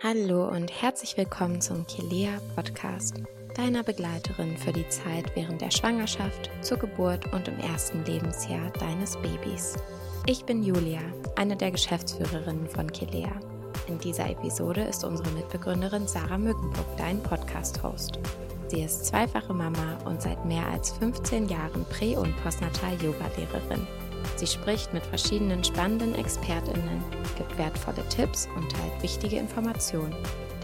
Hallo und herzlich willkommen zum Kilea Podcast, deiner Begleiterin für die Zeit während der Schwangerschaft, zur Geburt und im ersten Lebensjahr deines Babys. Ich bin Julia, eine der Geschäftsführerinnen von Kilea. In dieser Episode ist unsere Mitbegründerin Sarah Mückenburg dein Podcast-Host. Sie ist zweifache Mama und seit mehr als 15 Jahren Prä- und Postnatal-Yoga-Lehrerin. Sie spricht mit verschiedenen spannenden ExpertInnen, gibt wertvolle Tipps und teilt wichtige Informationen.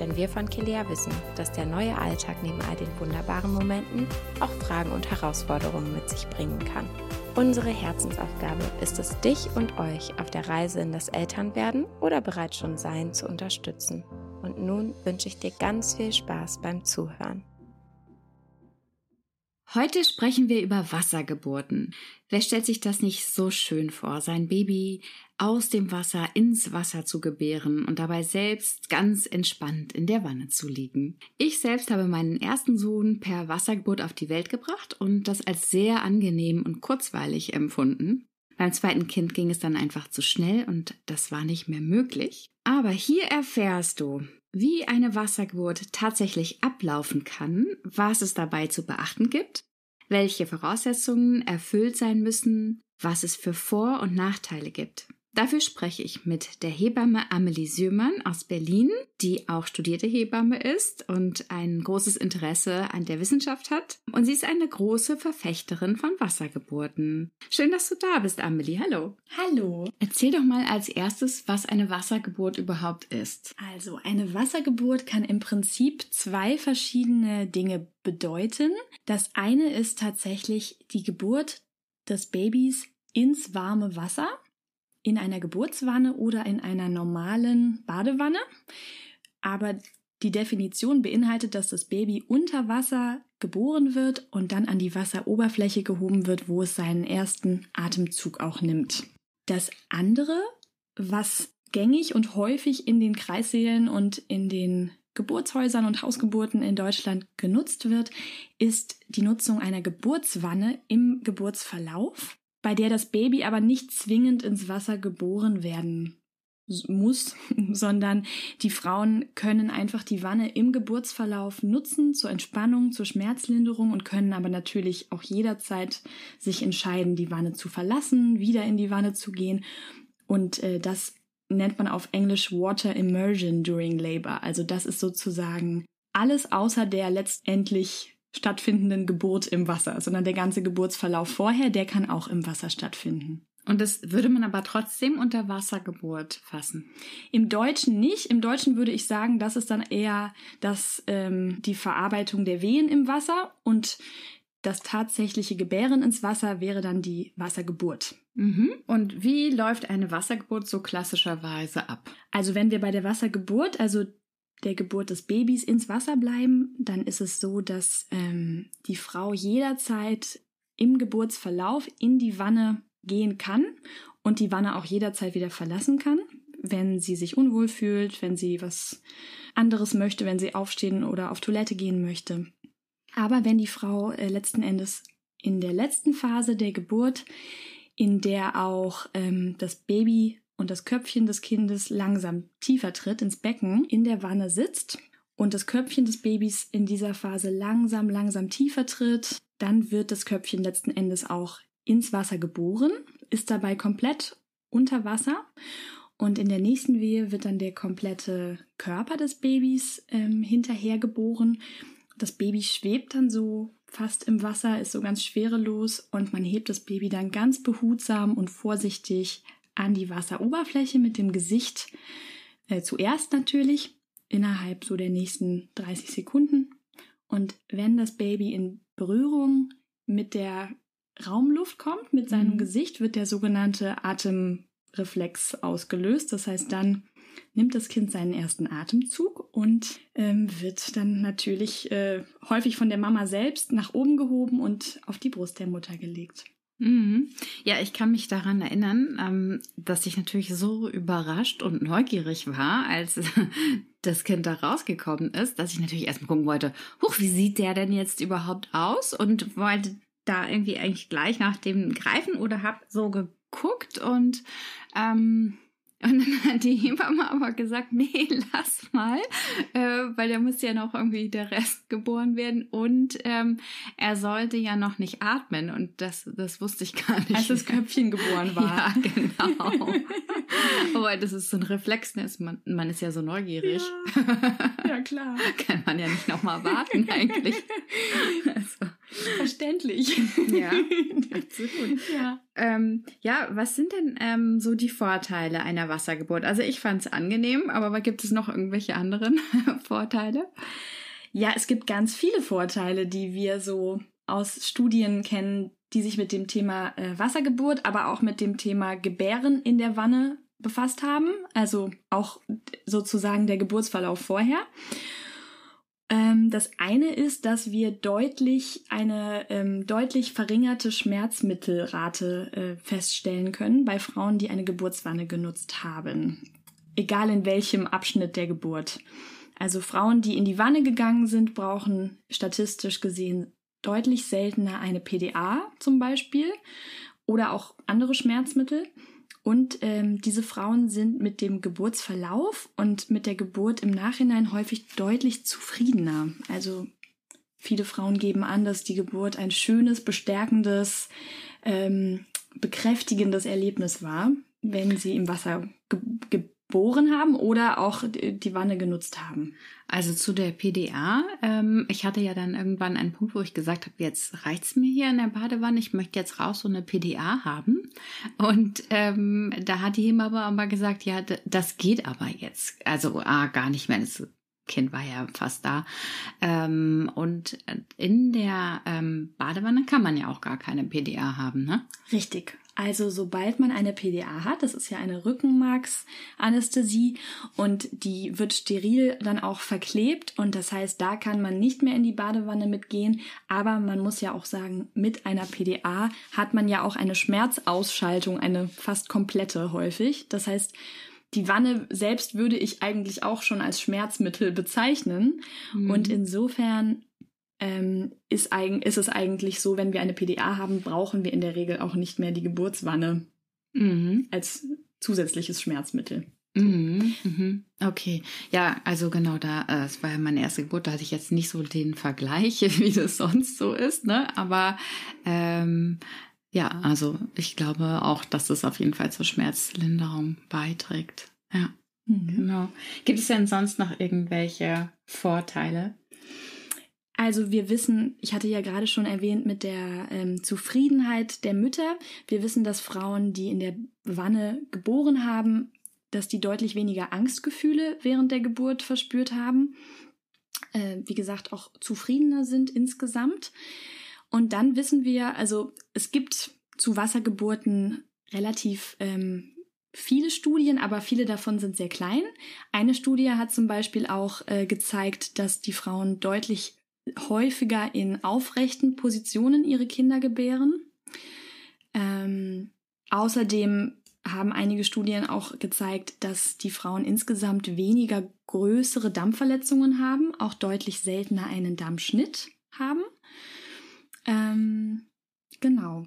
Denn wir von Kilea wissen, dass der neue Alltag neben all den wunderbaren Momenten auch Fragen und Herausforderungen mit sich bringen kann. Unsere Herzensaufgabe ist es, dich und euch auf der Reise in das Elternwerden oder bereits schon Sein zu unterstützen. Und nun wünsche ich dir ganz viel Spaß beim Zuhören. Heute sprechen wir über Wassergeburten. Wer stellt sich das nicht so schön vor, sein Baby aus dem Wasser ins Wasser zu gebären und dabei selbst ganz entspannt in der Wanne zu liegen? Ich selbst habe meinen ersten Sohn per Wassergeburt auf die Welt gebracht und das als sehr angenehm und kurzweilig empfunden. Beim zweiten Kind ging es dann einfach zu schnell und das war nicht mehr möglich. Aber hier erfährst du, wie eine Wassergeburt tatsächlich ablaufen kann, was es dabei zu beachten gibt, welche Voraussetzungen erfüllt sein müssen, was es für Vor- und Nachteile gibt. Dafür spreche ich mit der Hebamme Amelie Sührmann aus Berlin, die auch studierte Hebamme ist und ein großes Interesse an der Wissenschaft hat. Und sie ist eine große Verfechterin von Wassergeburten. Schön, dass du da bist, Amelie. Hallo. Hallo. Erzähl doch mal als erstes, was eine Wassergeburt überhaupt ist. Also, eine Wassergeburt kann im Prinzip zwei verschiedene Dinge bedeuten. Das eine ist tatsächlich die Geburt des Babys ins warme Wasser in einer Geburtswanne oder in einer normalen Badewanne. Aber die Definition beinhaltet, dass das Baby unter Wasser geboren wird und dann an die Wasseroberfläche gehoben wird, wo es seinen ersten Atemzug auch nimmt. Das andere, was gängig und häufig in den Kreissälen und in den Geburtshäusern und Hausgeburten in Deutschland genutzt wird, ist die Nutzung einer Geburtswanne im Geburtsverlauf bei der das Baby aber nicht zwingend ins Wasser geboren werden muss, sondern die Frauen können einfach die Wanne im Geburtsverlauf nutzen zur Entspannung, zur Schmerzlinderung und können aber natürlich auch jederzeit sich entscheiden, die Wanne zu verlassen, wieder in die Wanne zu gehen. Und äh, das nennt man auf Englisch Water Immersion during Labor. Also das ist sozusagen alles außer der letztendlich stattfindenden Geburt im Wasser, sondern der ganze Geburtsverlauf vorher, der kann auch im Wasser stattfinden. Und das würde man aber trotzdem unter Wassergeburt fassen. Im Deutschen nicht. Im Deutschen würde ich sagen, das ist dann eher das, ähm, die Verarbeitung der Wehen im Wasser und das tatsächliche Gebären ins Wasser wäre dann die Wassergeburt. Mhm. Und wie läuft eine Wassergeburt so klassischerweise ab? Also wenn wir bei der Wassergeburt, also der Geburt des Babys ins Wasser bleiben, dann ist es so, dass ähm, die Frau jederzeit im Geburtsverlauf in die Wanne gehen kann und die Wanne auch jederzeit wieder verlassen kann, wenn sie sich unwohl fühlt, wenn sie was anderes möchte, wenn sie aufstehen oder auf Toilette gehen möchte. Aber wenn die Frau äh, letzten Endes in der letzten Phase der Geburt, in der auch ähm, das Baby und das Köpfchen des Kindes langsam tiefer tritt ins Becken, in der Wanne sitzt und das Köpfchen des Babys in dieser Phase langsam, langsam tiefer tritt, dann wird das Köpfchen letzten Endes auch ins Wasser geboren, ist dabei komplett unter Wasser und in der nächsten Wehe wird dann der komplette Körper des Babys ähm, hinterher geboren. Das Baby schwebt dann so fast im Wasser, ist so ganz schwerelos und man hebt das Baby dann ganz behutsam und vorsichtig an die Wasseroberfläche mit dem Gesicht äh, zuerst natürlich innerhalb so der nächsten 30 Sekunden. Und wenn das Baby in Berührung mit der Raumluft kommt, mit seinem mhm. Gesicht, wird der sogenannte Atemreflex ausgelöst. Das heißt, dann nimmt das Kind seinen ersten Atemzug und ähm, wird dann natürlich äh, häufig von der Mama selbst nach oben gehoben und auf die Brust der Mutter gelegt. Mhm. Ja, ich kann mich daran erinnern, ähm, dass ich natürlich so überrascht und neugierig war, als das Kind da rausgekommen ist, dass ich natürlich erstmal gucken wollte, huch, wie sieht der denn jetzt überhaupt aus? Und wollte da irgendwie eigentlich gleich nach dem greifen oder hab so geguckt und ähm, Und dann hat die Hebamme aber gesagt, nee, lass mal, äh, weil da muss ja noch irgendwie der Rest geboren werden und ähm, er sollte ja noch nicht atmen und das, das wusste ich gar nicht. Als das Köpfchen geboren war. Ja, genau. aber das ist so ein Reflex, ne? man, man ist ja so neugierig. Ja, ja klar. Kann man ja nicht nochmal warten eigentlich. Also. Verständlich. Ja, absolut. Ja. Ähm, ja, was sind denn ähm, so die Vorteile einer Wassergeburt? Also ich fand es angenehm, aber gibt es noch irgendwelche anderen Vorteile? Ja, es gibt ganz viele Vorteile, die wir so aus Studien kennen, die sich mit dem Thema äh, Wassergeburt, aber auch mit dem Thema Gebären in der Wanne befasst haben. Also auch sozusagen der Geburtsverlauf vorher. Ähm, das eine ist, dass wir deutlich eine ähm, deutlich verringerte Schmerzmittelrate äh, feststellen können bei Frauen, die eine Geburtswanne genutzt haben. Egal in welchem Abschnitt der Geburt. Also Frauen, die in die Wanne gegangen sind, brauchen statistisch gesehen deutlich seltener eine PDA zum Beispiel oder auch andere Schmerzmittel. Und ähm, diese Frauen sind mit dem Geburtsverlauf und mit der Geburt im Nachhinein häufig deutlich zufriedener. Also viele Frauen geben an, dass die Geburt ein schönes, bestärkendes, ähm, bekräftigendes Erlebnis war, wenn sie im Wasser ge geboren haben oder auch die Wanne genutzt haben. Also zu der PDA. Ähm, ich hatte ja dann irgendwann einen Punkt, wo ich gesagt habe, jetzt reicht's mir hier in der Badewanne. Ich möchte jetzt raus so eine PDA haben. Und ähm, da hat die Hebamme aber gesagt, ja, das geht aber jetzt. Also ah, gar nicht mehr. Das Kind war ja fast da. Ähm, und in der ähm, Badewanne kann man ja auch gar keine PDA haben, ne? Richtig. Also sobald man eine PDA hat, das ist ja eine Rückenmarksanästhesie und die wird steril dann auch verklebt und das heißt, da kann man nicht mehr in die Badewanne mitgehen, aber man muss ja auch sagen, mit einer PDA hat man ja auch eine Schmerzausschaltung, eine fast komplette häufig. Das heißt, die Wanne selbst würde ich eigentlich auch schon als Schmerzmittel bezeichnen mhm. und insofern ähm, ist, eigen, ist es eigentlich so, wenn wir eine PDA haben, brauchen wir in der Regel auch nicht mehr die Geburtswanne mhm. als zusätzliches Schmerzmittel. Mhm, mhm. Okay, ja, also genau da, äh, es war ja meine erste Geburt, da hatte ich jetzt nicht so den Vergleich, wie das sonst so ist, ne? Aber ähm, ja, also ich glaube auch, dass das auf jeden Fall zur Schmerzlinderung beiträgt. Ja, mhm. genau. Gibt es denn sonst noch irgendwelche Vorteile? Also wir wissen, ich hatte ja gerade schon erwähnt mit der ähm, Zufriedenheit der Mütter. Wir wissen, dass Frauen, die in der Wanne geboren haben, dass die deutlich weniger Angstgefühle während der Geburt verspürt haben. Äh, wie gesagt, auch zufriedener sind insgesamt. Und dann wissen wir, also es gibt zu Wassergeburten relativ ähm, viele Studien, aber viele davon sind sehr klein. Eine Studie hat zum Beispiel auch äh, gezeigt, dass die Frauen deutlich häufiger in aufrechten Positionen ihre Kinder gebären. Ähm, außerdem haben einige Studien auch gezeigt, dass die Frauen insgesamt weniger größere Dampfverletzungen haben, auch deutlich seltener einen Dampfschnitt haben. Ähm, genau.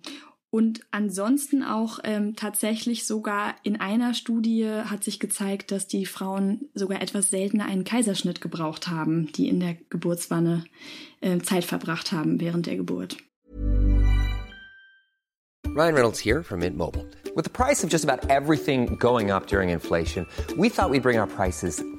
Und ansonsten auch ähm, tatsächlich sogar in einer Studie hat sich gezeigt, dass die Frauen sogar etwas seltener einen Kaiserschnitt gebraucht haben, die in der Geburtswanne äh, Zeit verbracht haben während der Geburt. Ryan Reynolds here from Mint Mobile. With the price of just about everything going up during inflation, we thought we'd bring our prices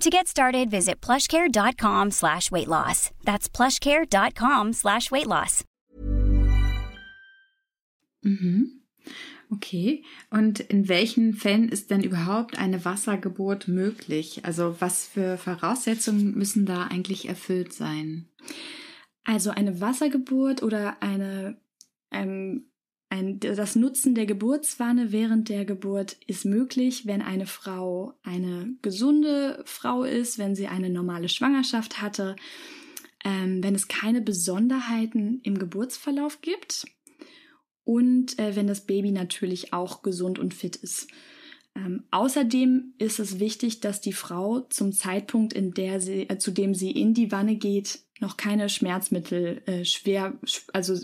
To get started, visit plushcare.com slash weight loss. That's plushcare.com slash weight loss. Mhm. Okay. Und in welchen Fällen ist denn überhaupt eine Wassergeburt möglich? Also was für Voraussetzungen müssen da eigentlich erfüllt sein? Also eine Wassergeburt oder eine, ähm, ein, das Nutzen der Geburtswanne während der Geburt ist möglich, wenn eine Frau eine gesunde Frau ist, wenn sie eine normale Schwangerschaft hatte, ähm, wenn es keine Besonderheiten im Geburtsverlauf gibt und äh, wenn das Baby natürlich auch gesund und fit ist. Ähm, außerdem ist es wichtig, dass die Frau zum Zeitpunkt, in der sie, äh, zu dem sie in die Wanne geht, noch keine Schmerzmittel äh, schwer, also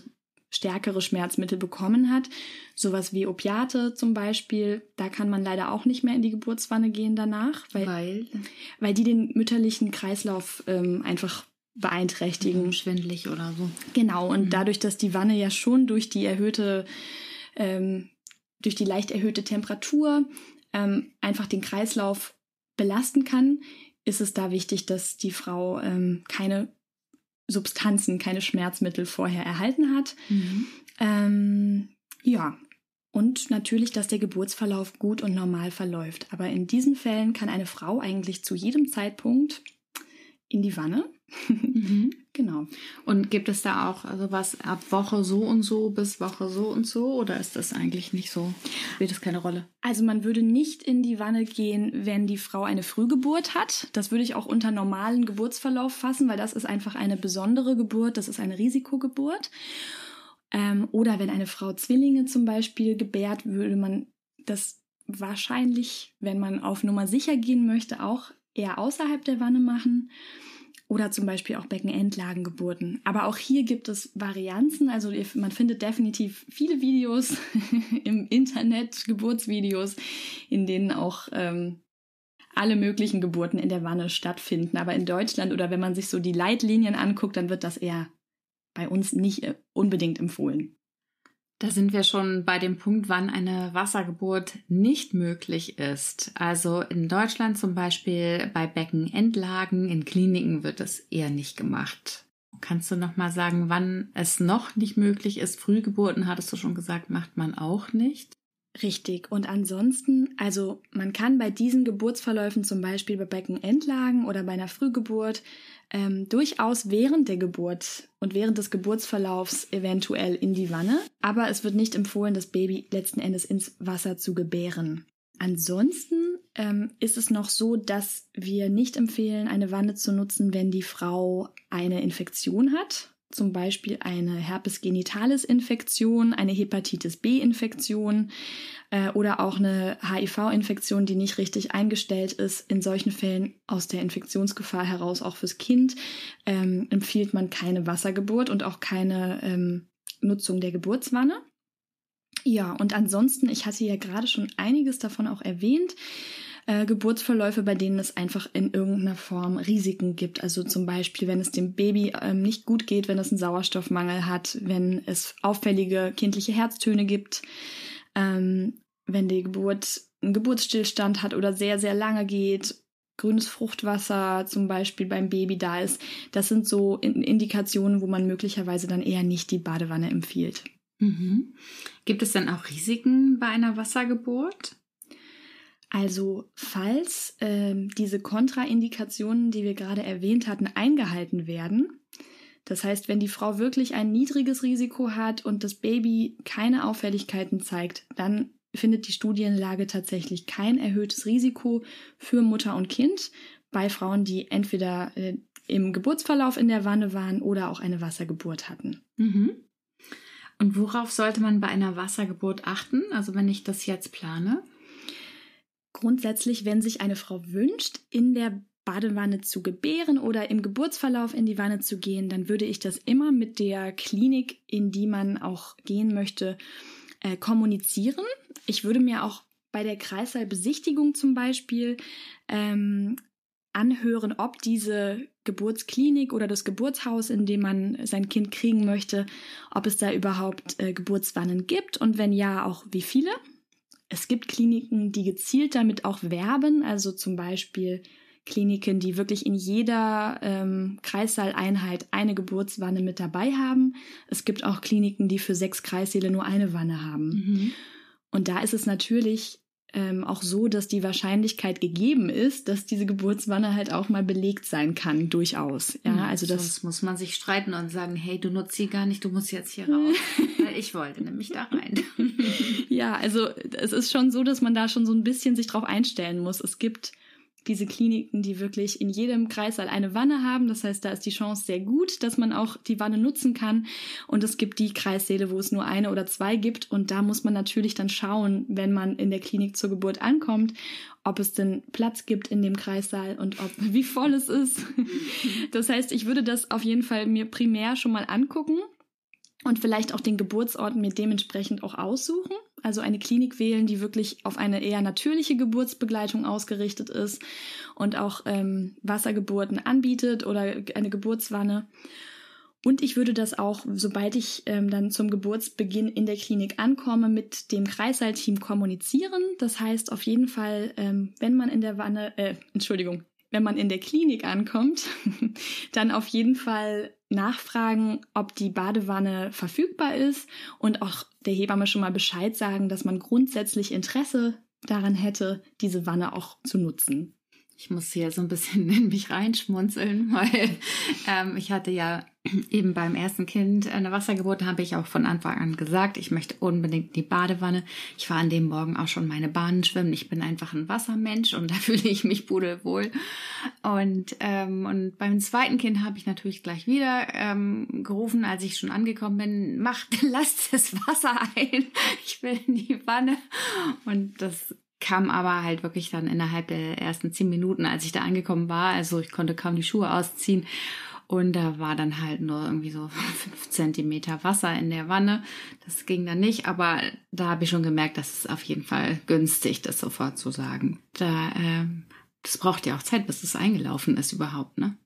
stärkere Schmerzmittel bekommen hat. Sowas wie Opiate zum Beispiel, da kann man leider auch nicht mehr in die Geburtswanne gehen danach, weil, Weil? weil die den mütterlichen Kreislauf ähm, einfach beeinträchtigen. Schwindlig oder so. Genau, und Mhm. dadurch, dass die Wanne ja schon durch die erhöhte, ähm, durch die leicht erhöhte Temperatur ähm, einfach den Kreislauf belasten kann, ist es da wichtig, dass die Frau ähm, keine Substanzen, keine Schmerzmittel vorher erhalten hat. Mhm. Ähm, ja. Und natürlich, dass der Geburtsverlauf gut und normal verläuft. Aber in diesen Fällen kann eine Frau eigentlich zu jedem Zeitpunkt in die Wanne. Mhm. Genau. Und gibt es da auch also was ab Woche so und so bis Woche so und so oder ist das eigentlich nicht so? Spielt das keine Rolle? Also man würde nicht in die Wanne gehen, wenn die Frau eine Frühgeburt hat. Das würde ich auch unter normalen Geburtsverlauf fassen, weil das ist einfach eine besondere Geburt, das ist eine Risikogeburt. Ähm, oder wenn eine Frau Zwillinge zum Beispiel gebärt, würde man das wahrscheinlich, wenn man auf Nummer sicher gehen möchte, auch eher außerhalb der Wanne machen. Oder zum Beispiel auch Beckenendlagengeburten. Aber auch hier gibt es Varianzen. Also man findet definitiv viele Videos im Internet, Geburtsvideos, in denen auch ähm, alle möglichen Geburten in der Wanne stattfinden. Aber in Deutschland oder wenn man sich so die Leitlinien anguckt, dann wird das eher bei uns nicht äh, unbedingt empfohlen. Da sind wir schon bei dem Punkt, wann eine Wassergeburt nicht möglich ist. Also in Deutschland zum Beispiel bei Beckenendlagen, in Kliniken wird es eher nicht gemacht. Kannst du noch mal sagen, wann es noch nicht möglich ist? Frühgeburten, hattest du schon gesagt, macht man auch nicht. Richtig. Und ansonsten, also man kann bei diesen Geburtsverläufen, zum Beispiel bei Beckenendlagen oder bei einer Frühgeburt, ähm, durchaus während der Geburt und während des Geburtsverlaufs eventuell in die Wanne. Aber es wird nicht empfohlen, das Baby letzten Endes ins Wasser zu gebären. Ansonsten ähm, ist es noch so, dass wir nicht empfehlen, eine Wanne zu nutzen, wenn die Frau eine Infektion hat. Zum Beispiel eine Herpes genitalis Infektion, eine Hepatitis B Infektion äh, oder auch eine HIV-Infektion, die nicht richtig eingestellt ist. In solchen Fällen aus der Infektionsgefahr heraus auch fürs Kind ähm, empfiehlt man keine Wassergeburt und auch keine ähm, Nutzung der Geburtswanne. Ja, und ansonsten, ich hatte ja gerade schon einiges davon auch erwähnt, äh, Geburtsverläufe, bei denen es einfach in irgendeiner Form Risiken gibt. Also zum Beispiel, wenn es dem Baby ähm, nicht gut geht, wenn es einen Sauerstoffmangel hat, wenn es auffällige kindliche Herztöne gibt, ähm, wenn die Geburt einen Geburtsstillstand hat oder sehr, sehr lange geht, grünes Fruchtwasser zum Beispiel beim Baby da ist. Das sind so In Indikationen, wo man möglicherweise dann eher nicht die Badewanne empfiehlt. Mhm. Gibt es denn auch Risiken bei einer Wassergeburt? Also falls ähm, diese Kontraindikationen, die wir gerade erwähnt hatten, eingehalten werden, das heißt, wenn die Frau wirklich ein niedriges Risiko hat und das Baby keine Auffälligkeiten zeigt, dann findet die Studienlage tatsächlich kein erhöhtes Risiko für Mutter und Kind bei Frauen, die entweder äh, im Geburtsverlauf in der Wanne waren oder auch eine Wassergeburt hatten. Mhm. Und worauf sollte man bei einer Wassergeburt achten? Also wenn ich das jetzt plane? Grundsätzlich, wenn sich eine Frau wünscht, in der Badewanne zu gebären oder im Geburtsverlauf in die Wanne zu gehen, dann würde ich das immer mit der Klinik, in die man auch gehen möchte, äh, kommunizieren. Ich würde mir auch bei der Kreißsaalbesichtigung zum Beispiel ähm, anhören, ob diese Geburtsklinik oder das Geburtshaus, in dem man sein Kind kriegen möchte, ob es da überhaupt äh, Geburtswannen gibt und wenn ja, auch wie viele. Es gibt Kliniken, die gezielt damit auch werben, also zum Beispiel Kliniken, die wirklich in jeder ähm, Kreissaaleinheit eine Geburtswanne mit dabei haben. Es gibt auch Kliniken, die für sechs Kreissäle nur eine Wanne haben. Mhm. Und da ist es natürlich ähm, auch so, dass die Wahrscheinlichkeit gegeben ist, dass diese Geburtswanne halt auch mal belegt sein kann, durchaus. Ja, Ja, also das muss man sich streiten und sagen, hey, du nutzt sie gar nicht, du musst jetzt hier raus. Weil ich wollte nämlich da rein. Ja, also es ist schon so, dass man da schon so ein bisschen sich drauf einstellen muss. Es gibt diese Kliniken, die wirklich in jedem Kreissaal eine Wanne haben. Das heißt, da ist die Chance sehr gut, dass man auch die Wanne nutzen kann. Und es gibt die Kreissäle, wo es nur eine oder zwei gibt. Und da muss man natürlich dann schauen, wenn man in der Klinik zur Geburt ankommt, ob es denn Platz gibt in dem Kreissaal und ob wie voll es ist. Das heißt, ich würde das auf jeden Fall mir primär schon mal angucken und vielleicht auch den Geburtsort mir dementsprechend auch aussuchen. Also eine Klinik wählen, die wirklich auf eine eher natürliche Geburtsbegleitung ausgerichtet ist und auch ähm, Wassergeburten anbietet oder eine Geburtswanne. Und ich würde das auch, sobald ich ähm, dann zum Geburtsbeginn in der Klinik ankomme, mit dem Kreissaalteam kommunizieren. Das heißt auf jeden Fall, ähm, wenn man in der Wanne, äh, Entschuldigung, wenn man in der Klinik ankommt, dann auf jeden Fall nachfragen, ob die Badewanne verfügbar ist und auch der Hebamme schon mal Bescheid sagen, dass man grundsätzlich Interesse daran hätte, diese Wanne auch zu nutzen. Ich muss hier so ein bisschen in mich reinschmunzeln, weil ähm, ich hatte ja eben beim ersten Kind eine Wassergeburt, habe ich auch von Anfang an gesagt, ich möchte unbedingt die Badewanne. Ich war an dem Morgen auch schon meine Bahnen schwimmen. Ich bin einfach ein Wassermensch und da fühle ich mich pudelwohl. Und, ähm, und beim zweiten Kind habe ich natürlich gleich wieder ähm, gerufen, als ich schon angekommen bin, macht, lasst das Wasser ein. Ich will in die Wanne. Und das kam aber halt wirklich dann innerhalb der ersten zehn Minuten, als ich da angekommen war. Also ich konnte kaum die Schuhe ausziehen. Und da war dann halt nur irgendwie so fünf Zentimeter Wasser in der Wanne. Das ging dann nicht, aber da habe ich schon gemerkt, dass es auf jeden Fall günstig, das sofort zu sagen. Da, ähm, das braucht ja auch Zeit, bis es eingelaufen ist überhaupt, ne?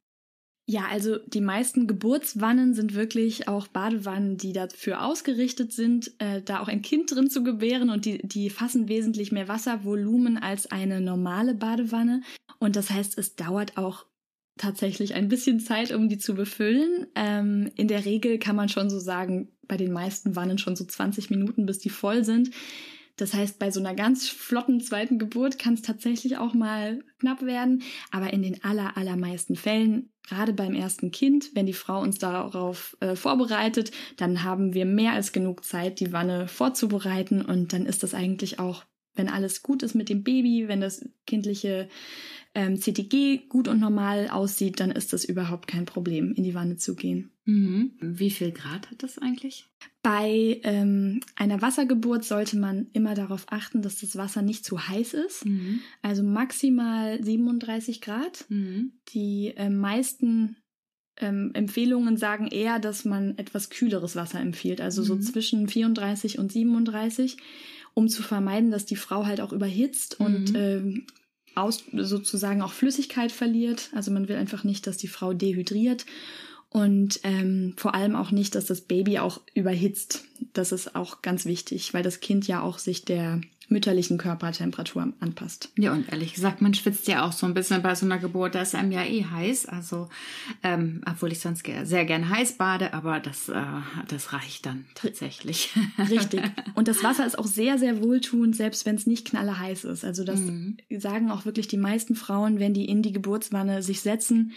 Ja, also die meisten Geburtswannen sind wirklich auch Badewannen, die dafür ausgerichtet sind, äh, da auch ein Kind drin zu gebären und die, die fassen wesentlich mehr Wasservolumen als eine normale Badewanne. Und das heißt, es dauert auch tatsächlich ein bisschen Zeit, um die zu befüllen. Ähm, in der Regel kann man schon so sagen, bei den meisten Wannen schon so 20 Minuten, bis die voll sind. Das heißt, bei so einer ganz flotten zweiten Geburt kann es tatsächlich auch mal knapp werden. Aber in den aller, allermeisten Fällen, gerade beim ersten Kind, wenn die Frau uns darauf äh, vorbereitet, dann haben wir mehr als genug Zeit, die Wanne vorzubereiten. Und dann ist das eigentlich auch, wenn alles gut ist mit dem Baby, wenn das kindliche ähm, CTG gut und normal aussieht, dann ist das überhaupt kein Problem, in die Wanne zu gehen. Mhm. Wie viel Grad hat das eigentlich? Bei ähm, einer Wassergeburt sollte man immer darauf achten, dass das Wasser nicht zu heiß ist. Mhm. Also maximal 37 Grad. Mhm. Die äh, meisten ähm, Empfehlungen sagen eher, dass man etwas kühleres Wasser empfiehlt, also so Mhm. zwischen 34 und 37, um zu vermeiden, dass die Frau halt auch überhitzt und Mhm. Aus, sozusagen auch Flüssigkeit verliert. Also man will einfach nicht, dass die Frau dehydriert und ähm, vor allem auch nicht, dass das Baby auch überhitzt. Das ist auch ganz wichtig, weil das Kind ja auch sich der mütterlichen Körpertemperatur anpasst. Ja, und ehrlich gesagt, man schwitzt ja auch so ein bisschen bei so einer Geburt. Da ist einem ja eh heiß. Also, ähm, obwohl ich sonst sehr gern heiß bade, aber das, äh, das reicht dann tatsächlich. Richtig. Und das Wasser ist auch sehr, sehr wohltuend, selbst wenn es nicht knallerheiß ist. Also das Mhm. sagen auch wirklich die meisten Frauen, wenn die in die Geburtswanne sich setzen.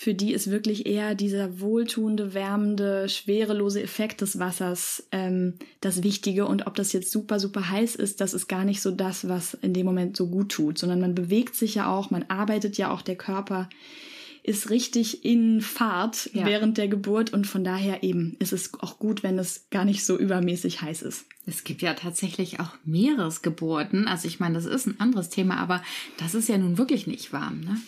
Für die ist wirklich eher dieser wohltuende, wärmende, schwerelose Effekt des Wassers ähm, das Wichtige. Und ob das jetzt super, super heiß ist, das ist gar nicht so das, was in dem Moment so gut tut, sondern man bewegt sich ja auch, man arbeitet ja auch, der Körper ist richtig in Fahrt Ja. während der Geburt und von daher eben ist es auch gut, wenn es gar nicht so übermäßig heiß ist. Es gibt ja tatsächlich auch Meeresgeburten. Also ich meine, das ist ein anderes Thema, aber das ist ja nun wirklich nicht warm, ne?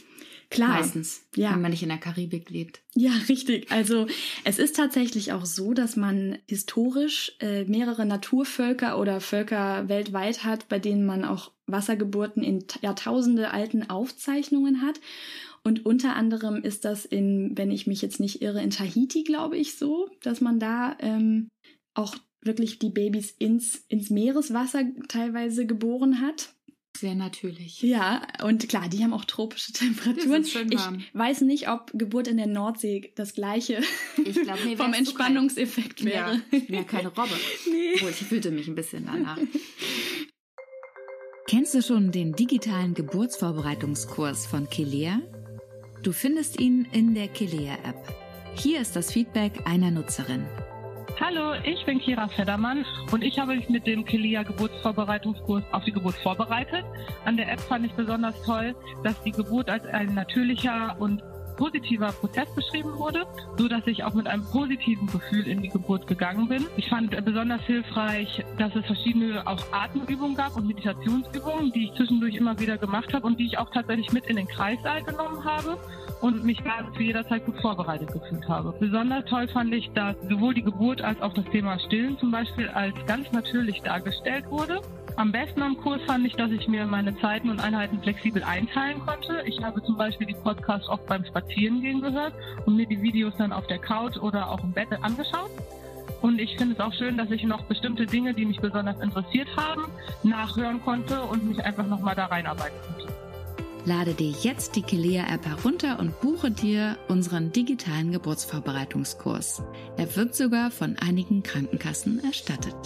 Klar. Meistens, Ja. wenn man nicht in der Karibik lebt. Ja, richtig. Also es ist tatsächlich auch so, dass man historisch äh, mehrere Naturvölker oder Völker weltweit hat, bei denen man auch Wassergeburten in Jahrtausende alten Aufzeichnungen hat. Und unter anderem ist das in, wenn ich mich jetzt nicht irre, in Tahiti, glaube ich, so, dass man da ähm, auch wirklich die Babys ins, ins Meereswasser teilweise geboren hat. Sehr natürlich. Ja, und klar, die haben auch tropische Temperaturen. schön warm. Ich weiß nicht, ob Geburt in der Nordsee das gleiche Ich glaub, nee, vom. Entspannungseffekt wäre. Ja, ich bin ja keine Robbe. Nee. Obwohl, ich fühlte mich ein bisschen danach. Kennst du schon den digitalen Geburtsvorbereitungskurs von Kelea? Du findest ihn in der Kelea-App. Hier ist das Feedback einer Nutzerin. Hallo, ich bin Kira Feddermann und ich habe mich mit dem Kelia Geburtsvorbereitungskurs auf die Geburt vorbereitet. An der App fand ich besonders toll, dass die Geburt als ein natürlicher und positiver Prozess beschrieben wurde, so dass ich auch mit einem positiven Gefühl in die Geburt gegangen bin. Ich fand besonders hilfreich, dass es verschiedene auch Atemübungen gab und Meditationsübungen, die ich zwischendurch immer wieder gemacht habe und die ich auch tatsächlich mit in den Kreissaal genommen habe und mich zu jeder Zeit gut vorbereitet gefühlt habe. Besonders toll fand ich, dass sowohl die Geburt als auch das Thema Stillen zum Beispiel als ganz natürlich dargestellt wurde. Am besten am Kurs fand ich, dass ich mir meine Zeiten und Einheiten flexibel einteilen konnte. Ich habe zum Beispiel die Podcasts oft beim Spazierengehen gehört und mir die Videos dann auf der Couch oder auch im Bett angeschaut. Und ich finde es auch schön, dass ich noch bestimmte Dinge, die mich besonders interessiert haben, nachhören konnte und mich einfach nochmal da reinarbeiten konnte. Lade dir jetzt die Kelea-App herunter und buche dir unseren digitalen Geburtsvorbereitungskurs. Er wird sogar von einigen Krankenkassen erstattet.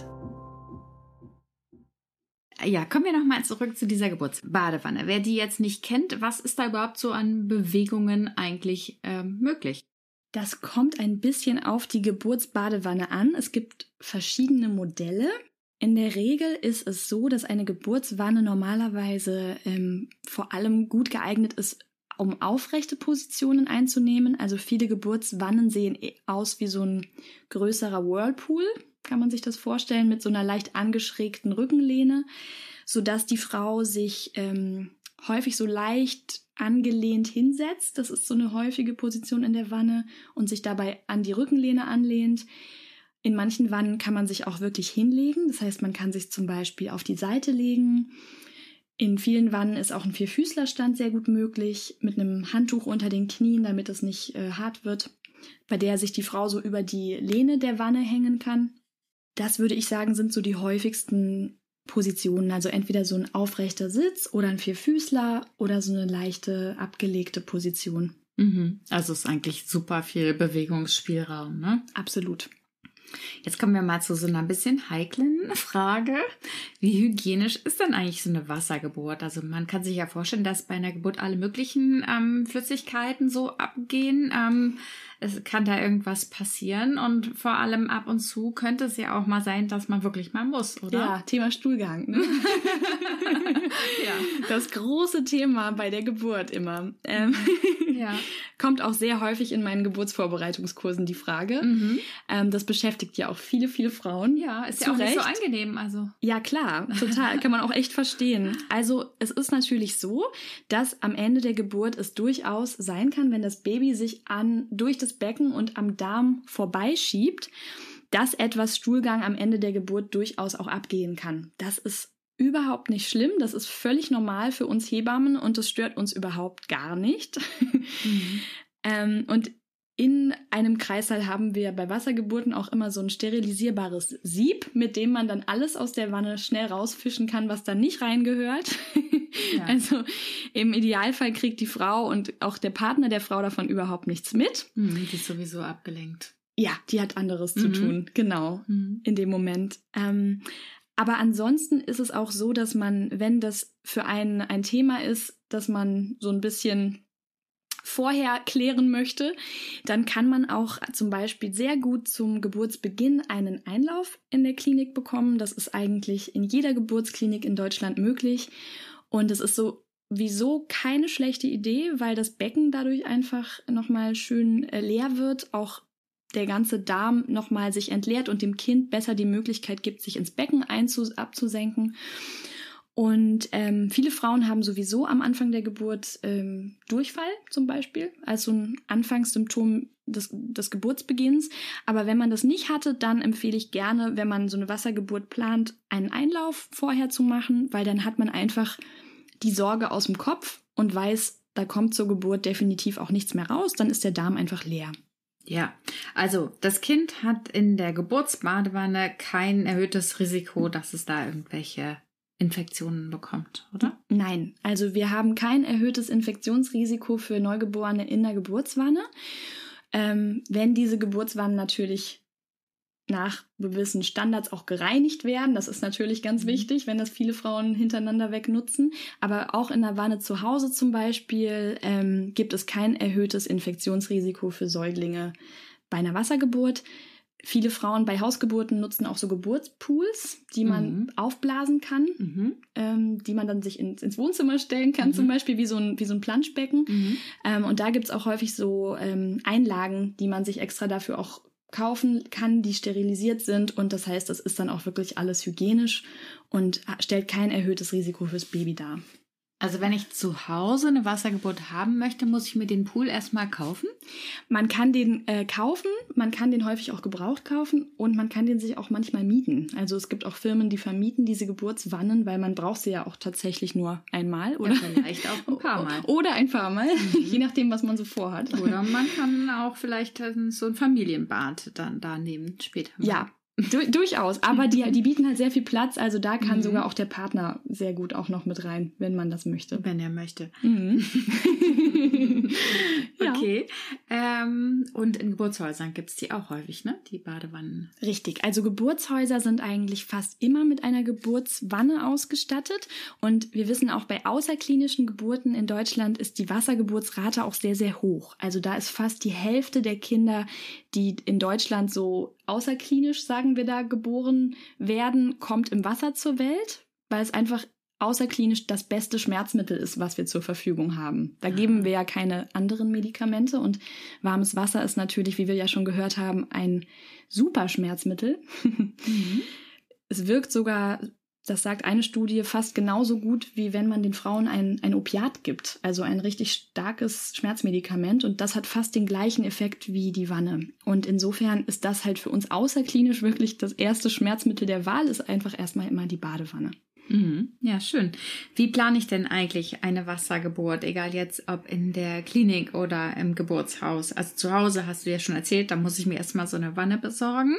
Ja, kommen wir nochmal zurück zu dieser Geburtsbadewanne. Wer die jetzt nicht kennt, was ist da überhaupt so an Bewegungen eigentlich ähm, möglich? Das kommt ein bisschen auf die Geburtsbadewanne an. Es gibt verschiedene Modelle. In der Regel ist es so, dass eine Geburtswanne normalerweise ähm, vor allem gut geeignet ist, um aufrechte Positionen einzunehmen. Also viele Geburtswannen sehen eh aus wie so ein größerer Whirlpool, kann man sich das vorstellen, mit so einer leicht angeschrägten Rückenlehne, sodass die Frau sich ähm, häufig so leicht angelehnt hinsetzt. Das ist so eine häufige Position in der Wanne und sich dabei an die Rückenlehne anlehnt. In manchen Wannen kann man sich auch wirklich hinlegen. Das heißt, man kann sich zum Beispiel auf die Seite legen. In vielen Wannen ist auch ein Vierfüßlerstand sehr gut möglich, mit einem Handtuch unter den Knien, damit es nicht äh, hart wird, bei der sich die Frau so über die Lehne der Wanne hängen kann. Das würde ich sagen, sind so die häufigsten Positionen. Also entweder so ein aufrechter Sitz oder ein Vierfüßler oder so eine leichte abgelegte Position. Mhm. Also ist eigentlich super viel Bewegungsspielraum, ne? Absolut. Jetzt kommen wir mal zu so einer bisschen heiklen Frage. Wie hygienisch ist denn eigentlich so eine Wassergeburt? Also man kann sich ja vorstellen, dass bei einer Geburt alle möglichen ähm, Flüssigkeiten so abgehen. Ähm, es kann da irgendwas passieren und vor allem ab und zu könnte es ja auch mal sein, dass man wirklich mal muss, oder? Ja, Thema Stuhlgang. Ne? ja. Das große Thema bei der Geburt immer. Ähm, Ja. Kommt auch sehr häufig in meinen Geburtsvorbereitungskursen die Frage. Mhm. Ähm, das beschäftigt ja auch viele, viele Frauen. Ja, ist Zu ja auch nicht so Recht. angenehm. Also Ja, klar, total. Kann man auch echt verstehen. Also, es ist natürlich so, dass am Ende der Geburt es durchaus sein kann, wenn das Baby sich an, durch das Becken und am Darm vorbeischiebt, dass etwas Stuhlgang am Ende der Geburt durchaus auch abgehen kann. Das ist überhaupt nicht schlimm. Das ist völlig normal für uns Hebammen und das stört uns überhaupt gar nicht. ähm, und in einem Kreißsaal haben wir bei Wassergeburten auch immer so ein sterilisierbares Sieb, mit dem man dann alles aus der Wanne schnell rausfischen kann, was da nicht reingehört. Ja. Also im Idealfall kriegt die Frau und auch der Partner der Frau davon überhaupt nichts mit. hm, die ist sowieso abgelenkt. Ja, die hat anderes zu Mhm. tun, genau, Mhm. in dem Moment. Ähm, aber ansonsten ist es auch so, dass man, wenn das für einen ein Thema ist, dass man so ein bisschen vorher klären möchte, dann kann man auch zum Beispiel sehr gut zum Geburtsbeginn einen Einlauf in der Klinik bekommen. Das ist eigentlich in jeder Geburtsklinik in Deutschland möglich. Und es ist so wieso keine schlechte Idee, weil das Becken dadurch einfach nochmal schön äh, leer wird, auch der ganze Darm nochmal sich entleert und dem Kind besser die Möglichkeit gibt, sich ins Becken abzusenken. Und ähm, viele Frauen haben sowieso am Anfang der Geburt ähm, Durchfall zum Beispiel als so ein Anfangssymptom des, des Geburtsbeginns. Aber wenn man das nicht hatte, dann empfehle ich gerne, wenn man so eine Wassergeburt plant, einen Einlauf vorher zu machen, weil dann hat man einfach die Sorge aus dem Kopf und weiß, da kommt zur Geburt definitiv auch nichts mehr raus, dann ist der Darm einfach leer. Ja, also das Kind hat in der Geburtsbadewanne kein erhöhtes Risiko, dass es da irgendwelche Infektionen bekommt, oder? Nein, also wir haben kein erhöhtes Infektionsrisiko für Neugeborene in der Geburtswanne. Ähm, wenn diese Geburtswannen natürlich nach gewissen Standards auch gereinigt werden. Das ist natürlich ganz mhm. wichtig, wenn das viele Frauen hintereinander weg nutzen. Aber auch in der Wanne zu Hause zum Beispiel ähm, gibt es kein erhöhtes Infektionsrisiko für Säuglinge bei einer Wassergeburt. Viele Frauen bei Hausgeburten nutzen auch so Geburtspools, die man mhm. aufblasen kann, mhm. ähm, die man dann sich ins, ins Wohnzimmer stellen kann, mhm. zum Beispiel wie so ein, wie so ein Planschbecken. Mhm. Ähm, und da gibt's auch häufig so ähm, Einlagen, die man sich extra dafür auch kaufen kann, die sterilisiert sind. Und das heißt, das ist dann auch wirklich alles hygienisch und stellt kein erhöhtes Risiko fürs Baby dar. Also wenn ich zu Hause eine Wassergeburt haben möchte, muss ich mir den Pool erstmal kaufen? Man kann den äh, kaufen, man kann den häufig auch gebraucht kaufen und man kann den sich auch manchmal mieten. Also es gibt auch Firmen, die vermieten diese Geburtswannen, weil man braucht sie ja auch tatsächlich nur einmal oder ja, vielleicht auch ein paar Mal. Oder ein paar Mal, mhm. je nachdem, was man so vorhat. Oder man kann auch vielleicht so ein Familienbad dann da nehmen später. Mal. Ja, Du, durchaus, aber die, die bieten halt sehr viel Platz, also da kann mhm. sogar auch der Partner sehr gut auch noch mit rein, wenn man das möchte. Wenn er möchte. Mhm. okay. Ja. Ähm, und in Geburtshäusern gibt es die auch häufig, ne? Die Badewannen. Richtig, also Geburtshäuser sind eigentlich fast immer mit einer Geburtswanne ausgestattet und wir wissen auch bei außerklinischen Geburten in Deutschland ist die Wassergeburtsrate auch sehr, sehr hoch. Also da ist fast die Hälfte der Kinder, die in Deutschland so außerklinisch, sagen wir da, geboren werden, kommt im Wasser zur Welt, weil es einfach außerklinisch das beste Schmerzmittel ist, was wir zur Verfügung haben. Da geben wir ja keine anderen Medikamente und warmes Wasser ist natürlich, wie wir ja schon gehört haben, ein super Schmerzmittel. Mhm. Es wirkt sogar das sagt eine Studie, fast genauso gut, wie wenn man den Frauen ein, ein Opiat gibt, also ein richtig starkes Schmerzmedikament. Und das hat fast den gleichen Effekt wie die Wanne. Und insofern ist das halt für uns außerklinisch wirklich das erste Schmerzmittel der Wahl, ist einfach erstmal immer die Badewanne. Mhm. Ja, schön. Wie plane ich denn eigentlich eine Wassergeburt, egal jetzt ob in der Klinik oder im Geburtshaus? Also zu Hause hast du ja schon erzählt, da muss ich mir erstmal so eine Wanne besorgen.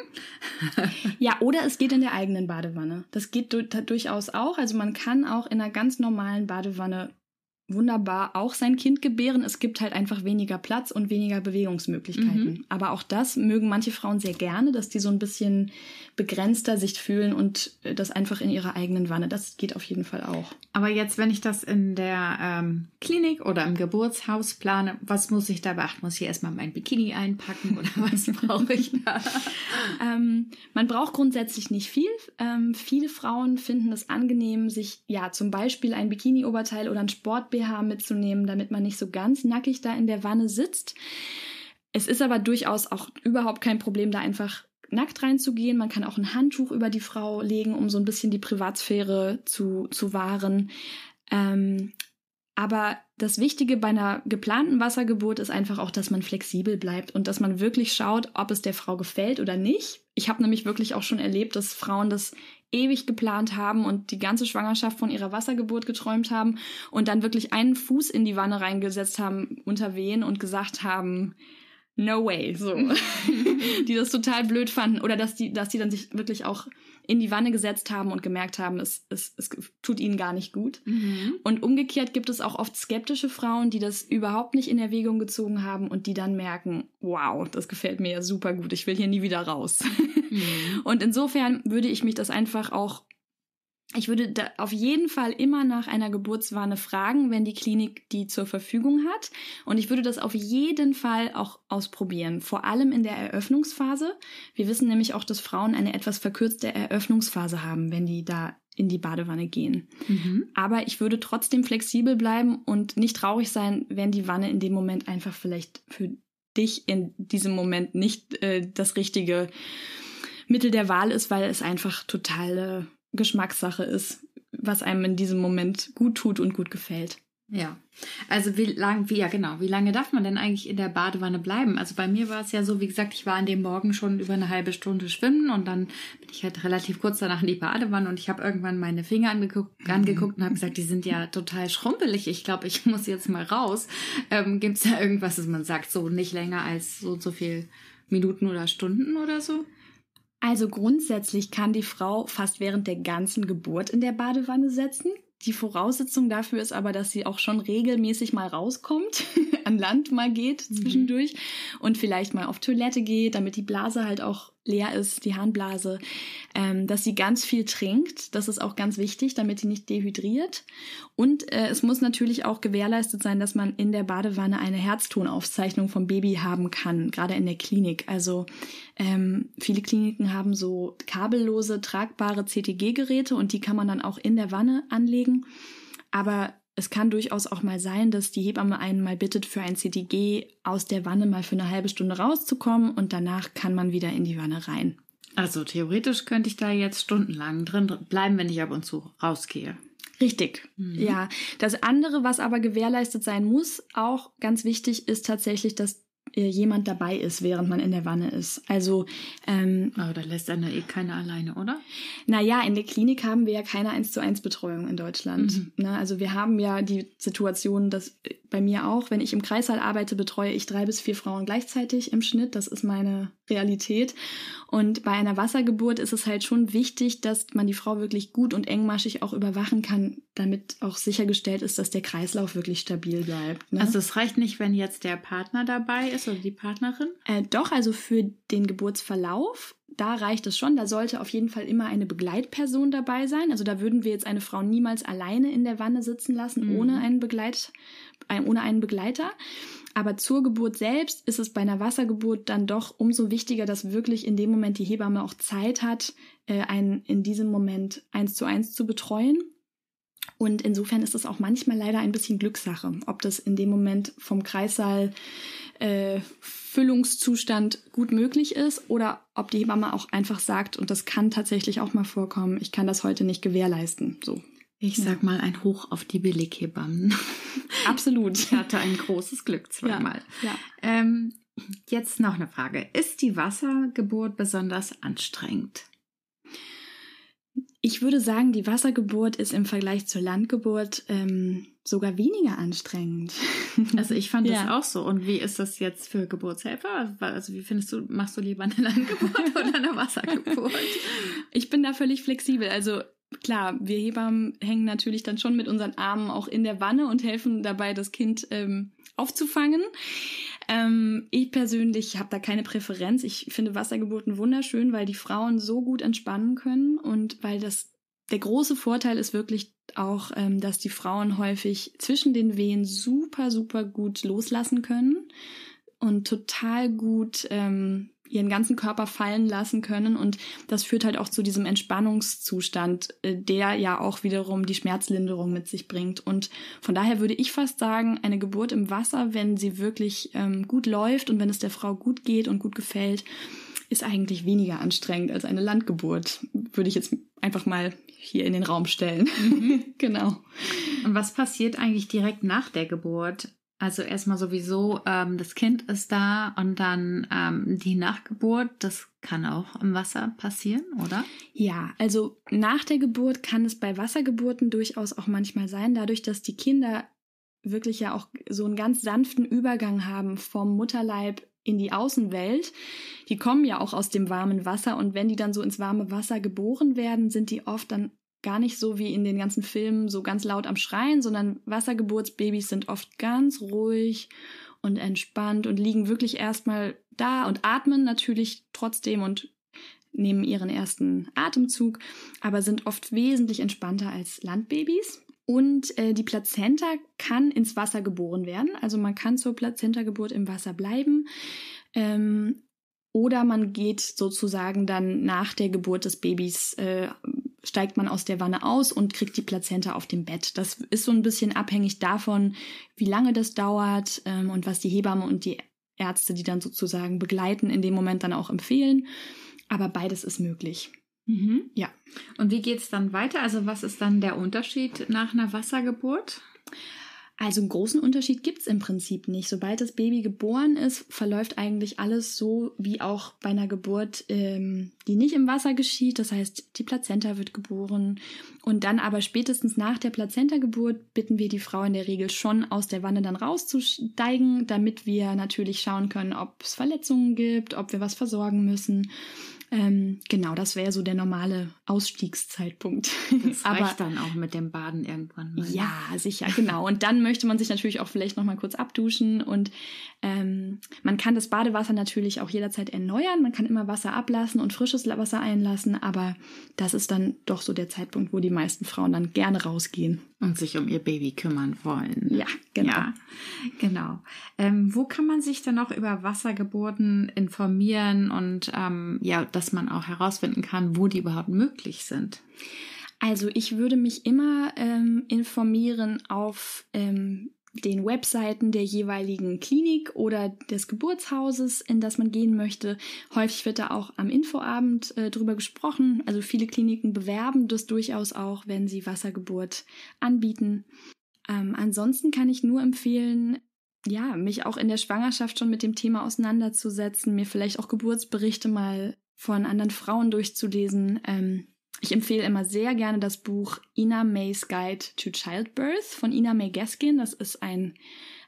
ja, oder es geht in der eigenen Badewanne. Das geht durchaus auch. Also man kann auch in einer ganz normalen Badewanne wunderbar auch sein Kind gebären. Es gibt halt einfach weniger Platz und weniger Bewegungsmöglichkeiten. Mhm. Aber auch das mögen manche Frauen sehr gerne, dass die so ein bisschen begrenzter sich fühlen und äh, das einfach in ihrer eigenen Wanne. Das geht auf jeden Fall auch. Aber jetzt, wenn ich das in der ähm, Klinik oder im Geburtshaus plane, was muss ich da beachten? Muss ich erstmal mein Bikini einpacken oder was brauche ich da? ähm, man braucht grundsätzlich nicht viel. Ähm, viele Frauen finden es angenehm, sich ja zum Beispiel ein Bikini-Oberteil oder ein Sport-BH mitzunehmen, damit man nicht so ganz nackig da in der Wanne sitzt. Es ist aber durchaus auch überhaupt kein Problem, da einfach nackt reinzugehen. Man kann auch ein Handtuch über die Frau legen, um so ein bisschen die Privatsphäre zu, zu wahren. Ähm, aber das Wichtige bei einer geplanten Wassergeburt ist einfach auch, dass man flexibel bleibt und dass man wirklich schaut, ob es der Frau gefällt oder nicht. Ich habe nämlich wirklich auch schon erlebt, dass Frauen das ewig geplant haben und die ganze Schwangerschaft von ihrer Wassergeburt geträumt haben und dann wirklich einen Fuß in die Wanne reingesetzt haben unter Wehen und gesagt haben, no way, so. die das total blöd fanden oder dass die, dass die dann sich wirklich auch in die Wanne gesetzt haben und gemerkt haben, es, es, es tut ihnen gar nicht gut. Mhm. Und umgekehrt gibt es auch oft skeptische Frauen, die das überhaupt nicht in Erwägung gezogen haben und die dann merken, wow, das gefällt mir ja super gut, ich will hier nie wieder raus. Mhm. Und insofern würde ich mich das einfach auch ich würde da auf jeden Fall immer nach einer Geburtswarne fragen, wenn die Klinik die zur Verfügung hat. Und ich würde das auf jeden Fall auch ausprobieren, vor allem in der Eröffnungsphase. Wir wissen nämlich auch, dass Frauen eine etwas verkürzte Eröffnungsphase haben, wenn die da in die Badewanne gehen. Mhm. Aber ich würde trotzdem flexibel bleiben und nicht traurig sein, wenn die Wanne in dem Moment einfach vielleicht für dich in diesem Moment nicht äh, das richtige Mittel der Wahl ist, weil es einfach total Geschmackssache ist, was einem in diesem Moment gut tut und gut gefällt. Ja, also wie lange, wie, ja genau, wie lange darf man denn eigentlich in der Badewanne bleiben? Also bei mir war es ja so, wie gesagt, ich war an dem Morgen schon über eine halbe Stunde schwimmen und dann bin ich halt relativ kurz danach in die Badewanne und ich habe irgendwann meine Finger angeguckt, angeguckt und habe gesagt, die sind ja total schrumpelig. Ich glaube, ich muss jetzt mal raus. Ähm, Gibt es da irgendwas, dass man sagt, so nicht länger als so so viel Minuten oder Stunden oder so? Also grundsätzlich kann die Frau fast während der ganzen Geburt in der Badewanne setzen. die Voraussetzung dafür ist aber, dass sie auch schon regelmäßig mal rauskommt, an Land mal geht Mhm. zwischendurch und vielleicht mal auf Toilette geht, damit die Blase halt auch leer ist, die Harnblase, ähm, dass sie ganz viel trinkt. Das ist auch ganz wichtig, damit sie nicht dehydriert. Und äh, es muss natürlich auch gewährleistet sein, dass man in der Badewanne eine Herztonaufzeichnung vom Baby haben kann, gerade in der Klinik. Also ähm, viele Kliniken haben so kabellose, tragbare CTG-Geräte und die kann man dann auch in der Wanne anlegen. Aber es kann durchaus auch mal sein, dass die Hebamme einen mal bittet, für ein CTG aus der Wanne mal für eine halbe Stunde rauszukommen und danach kann man wieder in die Wanne rein. Also theoretisch könnte ich da jetzt stundenlang drin bleiben, wenn ich ab und zu rausgehe. Richtig, ja. Das andere, was aber gewährleistet sein muss, auch ganz wichtig, ist tatsächlich, dass jemand dabei ist, während man in der Wanne ist. Also, ähm, Aber da lässt einer eh keiner alleine, oder? naja, in der Klinik haben wir ja keine 1 zu 1 Betreuung in Deutschland. Ne? Also wir haben ja die Situation, dass äh, bei mir auch, wenn ich im Kreissaal arbeite, betreue ich drei bis vier Frauen gleichzeitig im Schnitt. Das ist meine Realität. Und bei einer Wassergeburt ist es halt schon wichtig, dass man die Frau wirklich gut und engmaschig auch überwachen kann, damit auch sichergestellt ist, dass der Kreislauf wirklich stabil bleibt. Ne? Also es reicht nicht, wenn jetzt der Partner dabei ist oder die Partnerin. Äh, doch, also für den Geburtsverlauf, da reicht es schon. Da sollte auf jeden Fall immer eine Begleitperson dabei sein. Also da würden wir jetzt eine Frau niemals alleine in der Wanne sitzen lassen, Mhm. ohne, einen Begleit, ein, ohne einen Begleiter. Aber zur Geburt selbst ist es bei einer Wassergeburt dann doch umso wichtiger, dass wirklich in dem Moment die Hebamme auch Zeit hat, äh, einen in diesem Moment eins zu eins zu betreuen. Und insofern ist es auch manchmal leider ein bisschen Glückssache, ob das in dem Moment vom Kreissaal äh, Füllungszustand gut möglich ist oder ob die Hebamme auch einfach sagt, und das kann tatsächlich auch mal vorkommen, ich kann das heute nicht gewährleisten. So. Ich sag mal ein Hoch auf die Billighebammen. Absolut. Ich hatte ein großes Glück zweimal. Ja, ja. Ähm, jetzt noch eine Frage. Ist die Wassergeburt besonders anstrengend? Ich würde sagen, die Wassergeburt ist im Vergleich zur Landgeburt ähm, sogar weniger anstrengend. Also ich fand das Ja. auch so. Und wie ist das jetzt für Geburtshelfer? Also wie findest du, machst du lieber eine Landgeburt oder eine Wassergeburt? Ich bin da völlig flexibel. Also klar, wir Hebammen hängen natürlich dann schon mit unseren Armen auch in der Wanne und helfen dabei, das Kind ähm, aufzufangen. Ähm, ich persönlich habe da keine Präferenz. Ich finde Wassergeburten wunderschön, weil die Frauen so gut entspannen können und weil das der große Vorteil ist wirklich auch, ähm, dass die Frauen häufig zwischen den Wehen super, super gut loslassen können und total gut ähm, ihren ganzen Körper fallen lassen können. Und das führt halt auch zu diesem Entspannungszustand, äh, der ja auch wiederum die Schmerzlinderung mit sich bringt. Und von daher würde ich fast sagen, eine Geburt im Wasser, wenn sie wirklich ähm, gut läuft und wenn es der Frau gut geht und gut gefällt, ist eigentlich weniger anstrengend als eine Landgeburt. Würde ich jetzt einfach mal hier in den Raum stellen. genau. Und was passiert eigentlich direkt nach der Geburt? Also erstmal sowieso, ähm, das Kind ist da und dann ähm, die Nachgeburt, das kann auch im Wasser passieren, oder? Ja, also nach der Geburt kann es bei Wassergeburten durchaus auch manchmal sein, dadurch, dass die Kinder wirklich ja auch so einen ganz sanften Übergang haben vom Mutterleib in die Außenwelt. Die kommen ja auch aus dem warmen Wasser und wenn die dann so ins warme Wasser geboren werden, sind die oft dann gar nicht so wie in den ganzen Filmen so ganz laut am Schreien, sondern Wassergeburtsbabys sind oft ganz ruhig und entspannt und liegen wirklich erstmal da und atmen natürlich trotzdem und nehmen ihren ersten Atemzug, aber sind oft wesentlich entspannter als Landbabys. Und äh, die Plazenta kann ins Wasser geboren werden. Also man kann zur Plazentageburt im Wasser bleiben. Ähm, oder man geht sozusagen dann nach der Geburt des Babys, äh, steigt man aus der Wanne aus und kriegt die Plazenta auf dem Bett. Das ist so ein bisschen abhängig davon, wie lange das dauert ähm, und was die Hebamme und die Ärzte, die dann sozusagen begleiten, in dem Moment dann auch empfehlen. Aber beides ist möglich. Mhm. Ja. Und wie geht's dann weiter? Also was ist dann der Unterschied nach einer Wassergeburt? Also einen großen Unterschied gibt's im Prinzip nicht. Sobald das Baby geboren ist, verläuft eigentlich alles so wie auch bei einer Geburt, ähm, die nicht im Wasser geschieht. Das heißt, die Plazenta wird geboren. Und dann aber spätestens nach der Plazentageburt bitten wir die Frau in der Regel schon aus der Wanne dann rauszusteigen, damit wir natürlich schauen können, ob es Verletzungen gibt, ob wir was versorgen müssen. Ähm, genau, das wäre so der normale Ausstiegszeitpunkt. Das reicht dann auch mit dem Baden irgendwann mal. Ja, sicher, genau. Und dann möchte man sich natürlich auch vielleicht noch mal kurz abduschen und ähm, man kann das Badewasser natürlich auch jederzeit erneuern. Man kann immer Wasser ablassen und frisches Wasser einlassen, aber das ist dann doch so der Zeitpunkt, wo die meisten Frauen dann gerne rausgehen. Und sich um ihr Baby kümmern wollen. Ja, genau. Ja, genau. Ähm, wo kann man sich dann auch über Wassergeburten informieren und ähm, ja, dass man auch herausfinden kann, wo die überhaupt möglich sind? Also ich würde mich immer ähm, informieren auf ähm, den Webseiten der jeweiligen Klinik oder des Geburtshauses, in das man gehen möchte. Häufig wird da auch am Infoabend äh, drüber gesprochen. Also viele Kliniken bewerben das durchaus auch, wenn sie Wassergeburt anbieten. Ähm, ansonsten kann ich nur empfehlen, ja, mich auch in der Schwangerschaft schon mit dem Thema auseinanderzusetzen, mir vielleicht auch Geburtsberichte mal von anderen Frauen durchzulesen. Ähm, ich empfehle immer sehr gerne das Buch Ina May's Guide to Childbirth von Ina May Gaskin. Das ist ein,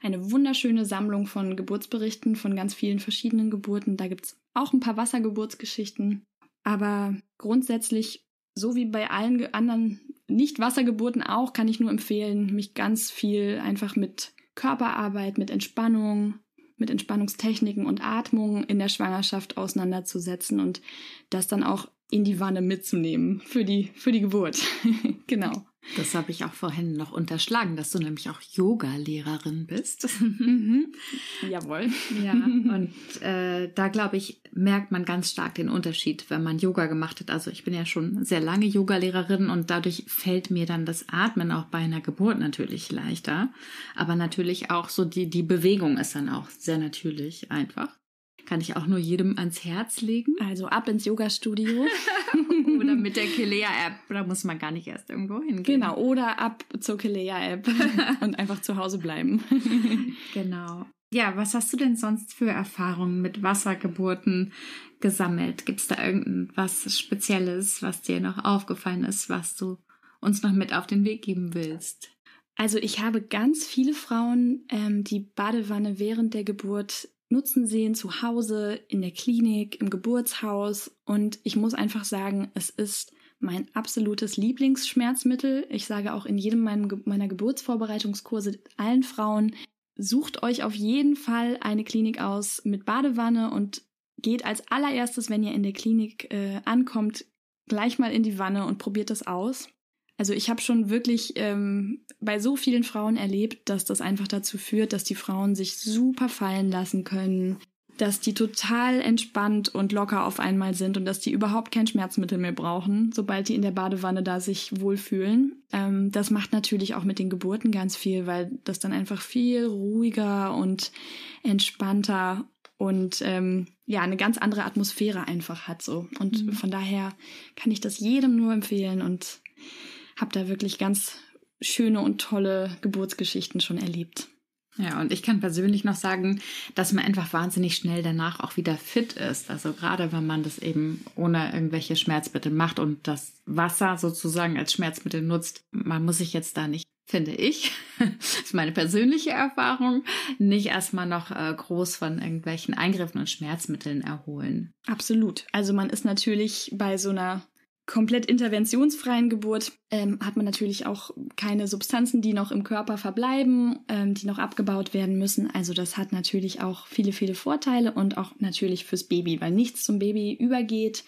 eine wunderschöne Sammlung von Geburtsberichten von ganz vielen verschiedenen Geburten. Da gibt's auch ein paar Wassergeburtsgeschichten. Aber grundsätzlich, so wie bei allen anderen Nicht-Wassergeburten auch, kann ich nur empfehlen, mich ganz viel einfach mit Körperarbeit, mit Entspannung, mit Entspannungstechniken und Atmung in der Schwangerschaft auseinanderzusetzen und das dann auch in die Wanne mitzunehmen für die, für die Geburt. genau. Das habe ich auch vorhin noch unterschlagen, dass du nämlich auch Yoga-Lehrerin bist. mhm. Jawohl. Ja, und äh, da glaube ich, merkt man ganz stark den Unterschied, wenn man Yoga gemacht hat. Also ich bin ja schon sehr lange Yoga-Lehrerin und dadurch fällt mir dann das Atmen auch bei einer Geburt natürlich leichter. Aber natürlich auch so die, die Bewegung ist dann auch sehr natürlich einfach. Kann ich auch nur jedem ans Herz legen. Also ab ins Yoga-Studio. oder mit der Kilea-App. Da muss man gar nicht erst irgendwo hingehen. Genau, oder ab zur Kilea-App und einfach zu Hause bleiben. genau. Ja, was hast du denn sonst für Erfahrungen mit Wassergeburten gesammelt? Gibt es da irgendwas Spezielles, was dir noch aufgefallen ist, was du uns noch mit auf den Weg geben willst? Also ich habe ganz viele Frauen, ähm, die Badewanne während der Geburt nutzen sehen, zu Hause, in der Klinik, im Geburtshaus. Und ich muss einfach sagen, es ist mein absolutes Lieblingsschmerzmittel. Ich sage auch in jedem meiner Geburtsvorbereitungskurse allen Frauen, sucht euch auf jeden Fall eine Klinik aus mit Badewanne und geht als allererstes, wenn ihr in der Klinik äh, ankommt, gleich mal in die Wanne und probiert das aus. Also ich habe schon wirklich ähm, bei so vielen Frauen erlebt, dass das einfach dazu führt, dass die Frauen sich super fallen lassen können, dass die total entspannt und locker auf einmal sind und dass die überhaupt kein Schmerzmittel mehr brauchen, sobald die in der Badewanne da sich wohlfühlen. Ähm, das macht natürlich auch mit den Geburten ganz viel, weil das dann einfach viel ruhiger und entspannter und ähm, ja eine ganz andere Atmosphäre einfach hat so. Und mhm. von daher kann ich das jedem nur empfehlen und habe da wirklich ganz schöne und tolle Geburtsgeschichten schon erlebt. Ja, und ich kann persönlich noch sagen, dass man einfach wahnsinnig schnell danach auch wieder fit ist. Also gerade wenn man das eben ohne irgendwelche Schmerzmittel macht und das Wasser sozusagen als Schmerzmittel nutzt, man muss sich jetzt da nicht, finde ich, das ist meine persönliche Erfahrung, nicht erstmal noch äh, groß von irgendwelchen Eingriffen und Schmerzmitteln erholen. Absolut. Also man ist natürlich bei so einer komplett interventionsfreien Geburt ähm, hat man natürlich auch keine Substanzen, die noch im Körper verbleiben, ähm, die noch abgebaut werden müssen. Also das hat natürlich auch viele, viele Vorteile und auch natürlich fürs Baby, weil nichts zum Baby übergeht.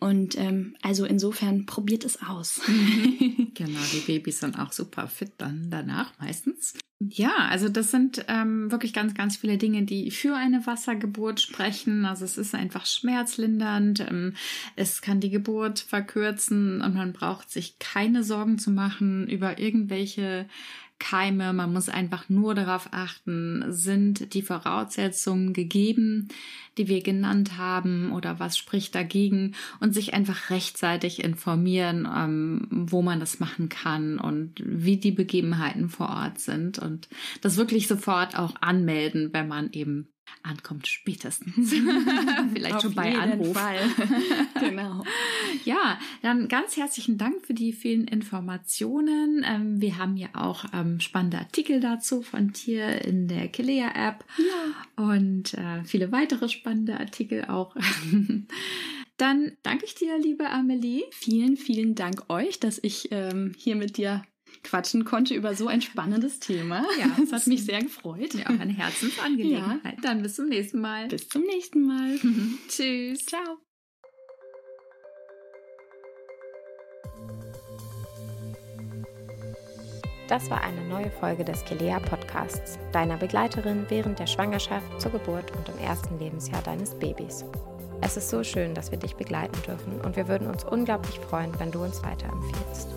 Und ähm, also insofern probiert es aus. genau, die Babys sind auch super fit dann danach meistens. Ja, also das sind ähm, wirklich ganz, ganz viele Dinge, die für eine Wassergeburt sprechen. Also es ist einfach schmerzlindernd, ähm, es kann die Geburt verkürzen und man braucht sich keine Sorgen zu machen über irgendwelche Keime. Man muss einfach nur darauf achten, sind die Voraussetzungen gegeben, die wir genannt haben oder was spricht dagegen und sich einfach rechtzeitig informieren, ähm, wo man das machen kann und wie die Begebenheiten vor Ort sind und das wirklich sofort auch anmelden, wenn man eben ankommt spätestens. Vielleicht schon bei Anruf. Fall. genau. Ja, dann ganz herzlichen Dank für die vielen Informationen. Ähm, wir haben ja auch ähm, spannende Artikel dazu von dir in der Kilea-App ja. und äh, viele weitere spannende Artikel auch. Dann danke ich dir, liebe Amelie. Vielen, vielen Dank euch, dass ich ähm, hier mit dir quatschen konnte über so ein spannendes Thema. Ja, das hat mich sehr gefreut. Ja, eine Herzensangelegenheit. Ja. Dann bis zum nächsten Mal. Bis zum nächsten Mal. Tschüss. Ciao. Das war eine neue Folge des Kelea Podcasts, deiner Begleiterin während der Schwangerschaft, zur Geburt und im ersten Lebensjahr deines Babys. Es ist so schön, dass wir dich begleiten dürfen und wir würden uns unglaublich freuen, wenn du uns weiterempfiehlst.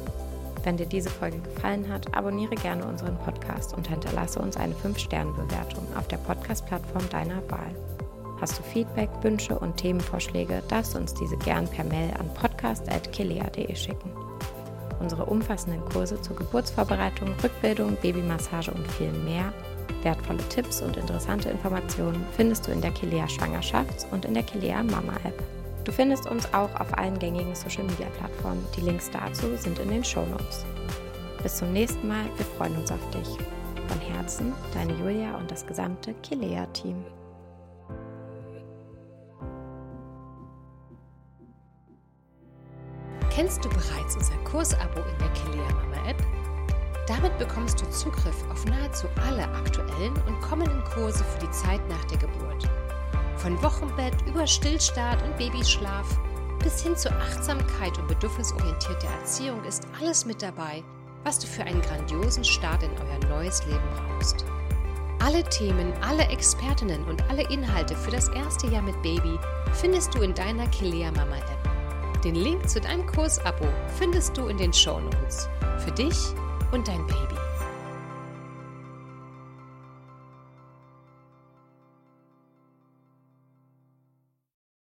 Wenn dir diese Folge gefallen hat, abonniere gerne unseren Podcast und hinterlasse uns eine 5-Sterne-Bewertung auf der Podcast-Plattform deiner Wahl. Hast du Feedback, Wünsche und Themenvorschläge, darfst du uns diese gern per Mail an podcast.kelea.de schicken. Unsere umfassenden Kurse zur Geburtsvorbereitung, Rückbildung, Babymassage und viel mehr, wertvolle Tipps und interessante Informationen findest du in der Kilea Schwangerschafts- und in der Kilea Mama App. Du findest uns auch auf allen gängigen Social Media Plattformen. Die Links dazu sind in den Show Notes. Bis zum nächsten Mal, wir freuen uns auf dich. Von Herzen, deine Julia und das gesamte Kilea-Team. Kennst du bereits unser Kursabo in der Kilea Mama App? Damit bekommst du Zugriff auf nahezu alle aktuellen und kommenden Kurse für die Zeit nach der Geburt. Von Wochenbett über Stillstart und Babyschlaf bis hin zur Achtsamkeit und bedürfnisorientierter Erziehung ist alles mit dabei, was du für einen grandiosen Start in euer neues Leben brauchst. Alle Themen, alle Expertinnen und alle Inhalte für das erste Jahr mit Baby findest du in deiner Kilea Mama App. Den Link zu deinem Kursabo findest du in den Show Notes. Für dich und dein Baby.